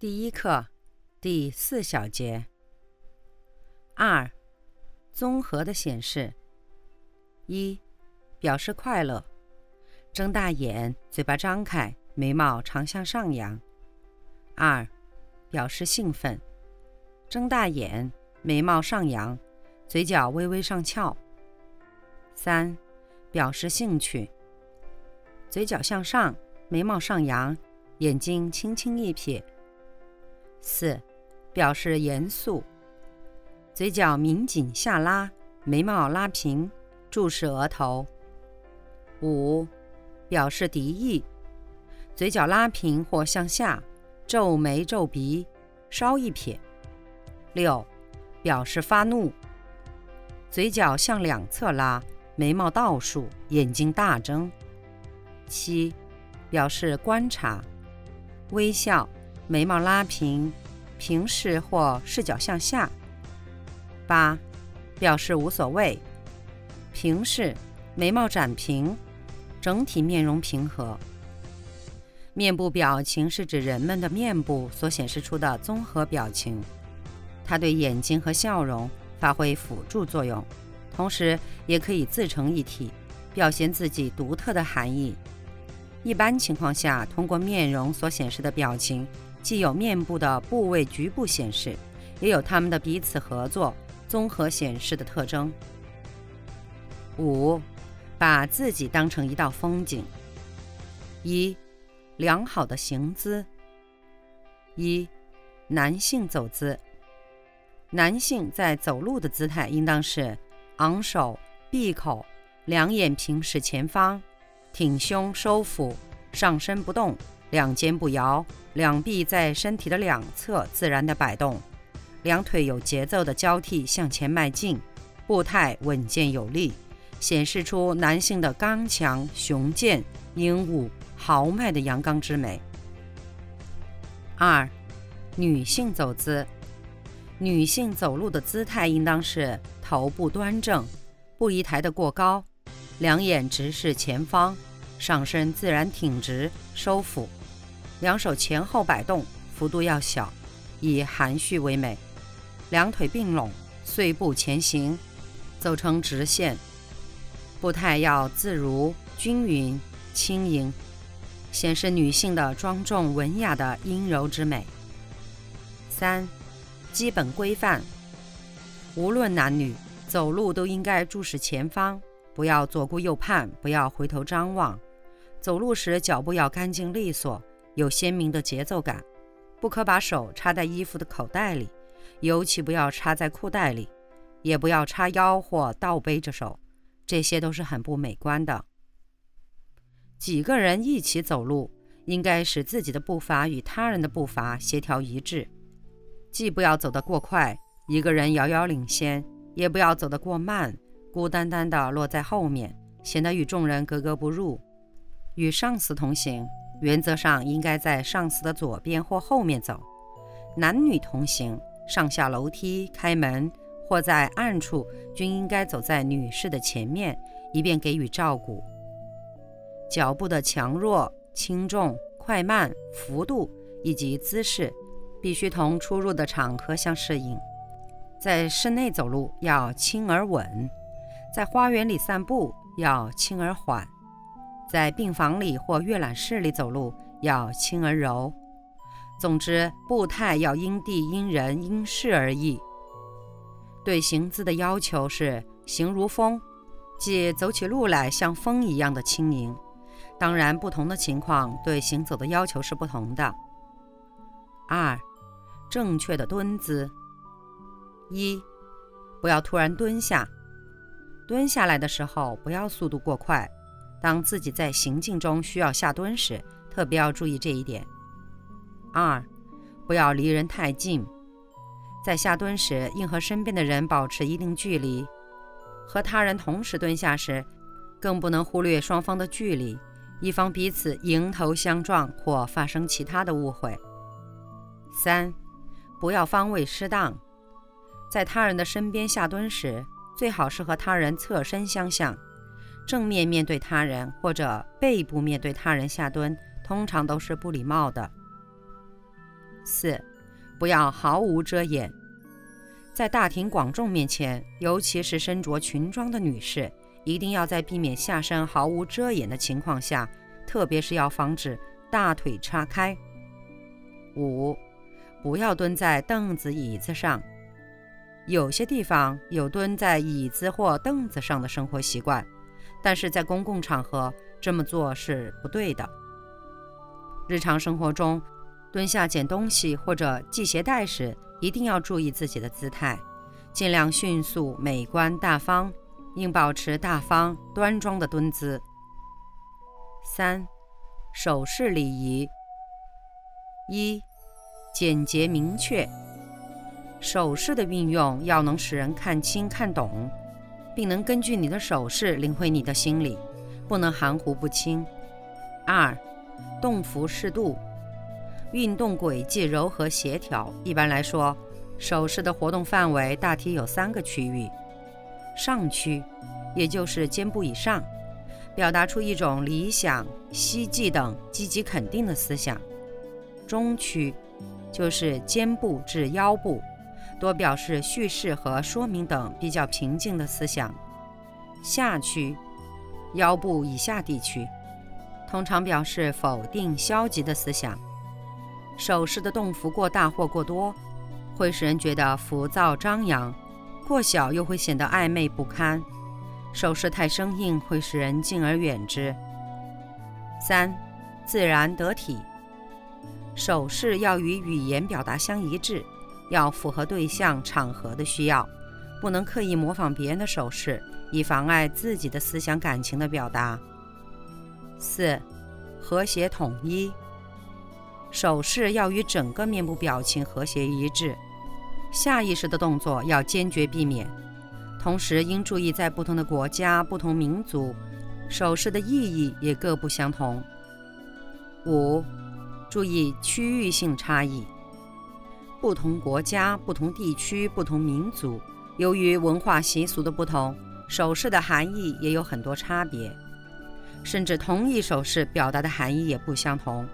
第一课，第四小节。二，综合的显示。一，表示快乐，睁大眼，嘴巴张开，眉毛常向上扬。二，表示兴奋，睁大眼，眉毛上扬，嘴角微微上翘。三，表示兴趣，嘴角向上，眉毛上扬，眼睛轻轻一瞥。四，表示严肃，嘴角抿紧下拉，眉毛拉平，注视额头。五，表示敌意，嘴角拉平或向下，皱眉皱鼻，稍一撇。六，表示发怒，嘴角向两侧拉，眉毛倒竖，眼睛大睁。七，表示观察，微笑。眉毛拉平，平视或视角向下。八，表示无所谓。平视，眉毛展平，整体面容平和。面部表情是指人们的面部所显示出的综合表情，它对眼睛和笑容发挥辅助作用，同时也可以自成一体，表现自己独特的含义。一般情况下，通过面容所显示的表情。既有面部的部位局部显示，也有它们的彼此合作、综合显示的特征。五，把自己当成一道风景。一，良好的行姿。一，男性走姿。男性在走路的姿态应当是昂首、闭口，两眼平视前方，挺胸收腹，上身不动。两肩不摇，两臂在身体的两侧自然的摆动，两腿有节奏的交替向前迈进，步态稳健有力，显示出男性的刚强、雄健、英武、豪迈的阳刚之美。二，女性走姿，女性走路的姿态应当是头部端正，不宜抬得过高，两眼直视前方，上身自然挺直收腹。两手前后摆动，幅度要小，以含蓄为美。两腿并拢，碎步前行，走成直线。步态要自如、均匀、轻盈，显示女性的庄重文雅的阴柔之美。三、基本规范。无论男女，走路都应该注视前方，不要左顾右盼，不要回头张望。走路时脚步要干净利索。有鲜明的节奏感，不可把手插在衣服的口袋里，尤其不要插在裤袋里，也不要叉腰或倒背着手，这些都是很不美观的。几个人一起走路，应该使自己的步伐与他人的步伐协调一致，既不要走得过快，一个人遥遥领先，也不要走得过慢，孤单单的落在后面，显得与众人格格不入。与上司同行。原则上应该在上司的左边或后面走。男女同行，上下楼梯、开门或在暗处均应该走在女士的前面，以便给予照顾。脚步的强弱、轻重、快慢、幅度以及姿势，必须同出入的场合相适应。在室内走路要轻而稳，在花园里散步要轻而缓。在病房里或阅览室里走路要轻而柔，总之步态要因地因人因事而异。对行姿的要求是行如风，即走起路来像风一样的轻盈。当然，不同的情况对行走的要求是不同的。二，正确的蹲姿。一，不要突然蹲下，蹲下来的时候不要速度过快。当自己在行进中需要下蹲时，特别要注意这一点。二，不要离人太近，在下蹲时应和身边的人保持一定距离。和他人同时蹲下时，更不能忽略双方的距离，以防彼此迎头相撞或发生其他的误会。三，不要方位失当，在他人的身边下蹲时，最好是和他人侧身相向，正面面对他人或者背部面对他人下蹲，通常都是不礼貌的。四，不要毫无遮掩，在大庭广众面前，尤其是身着裙装的女士，一定要在避免下身毫无遮掩的情况下，特别是要防止大腿叉开。五，不要蹲在凳子、椅子上，有些地方有蹲在椅子或凳子上的生活习惯，但是在公共场合这么做是不对的。日常生活中。蹲下捡东西或者系鞋带时，一定要注意自己的姿态，尽量迅速、美观、大方，应保持大方端庄的蹲姿。三、手势礼仪：一、简洁明确，手势的运用要能使人看清看懂，并能根据你的手势领会你的心理，不能含糊不清。二、动幅适度。运动轨迹柔和协调。一般来说，手势的活动范围大体有三个区域：上区，也就是肩部以上，表达出一种理想、希冀等积极肯定的思想；中区，就是肩部至腰部，多表示叙事和说明等比较平静的思想；下区，腰部以下地区，通常表示否定、消极的思想。手势的动幅过大或过多，会使人觉得浮躁张扬；过小又会显得暧昧不堪。手势太生硬，会使人敬而远之。三、自然得体。手势要与语言表达相一致，要符合对象、场合的需要，不能刻意模仿别人的手势，以妨碍自己的思想感情的表达。四、和谐统一。手势要与整个面部表情和谐一致，下意识的动作要坚决避免。同时应注意，在不同的国家、不同民族，手势的意义也各不相同。五、注意区域性差异。不同国家、不同地区、不同民族，由于文化习俗的不同，手势的含义也有很多差别，甚至同一手势表达的含义也不相同。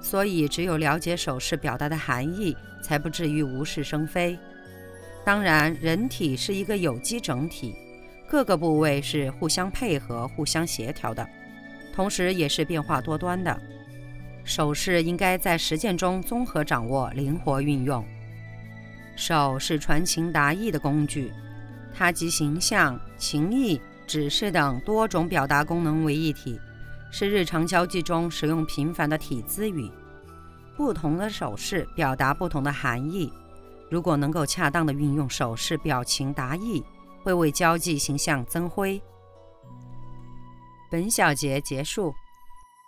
所以，只有了解手势表达的含义，才不至于无事生非。当然，人体是一个有机整体，各个部位是互相配合、互相协调的，同时也是变化多端的。手势应该在实践中综合掌握、灵活运用。手是传情达意的工具，它集形象、情意、指示等多种表达功能为一体。是日常交际中使用频繁的体姿语，不同的手势表达不同的含义。如果能够恰当的运用手势，表情达意，会为交际形象增辉。本小节结束。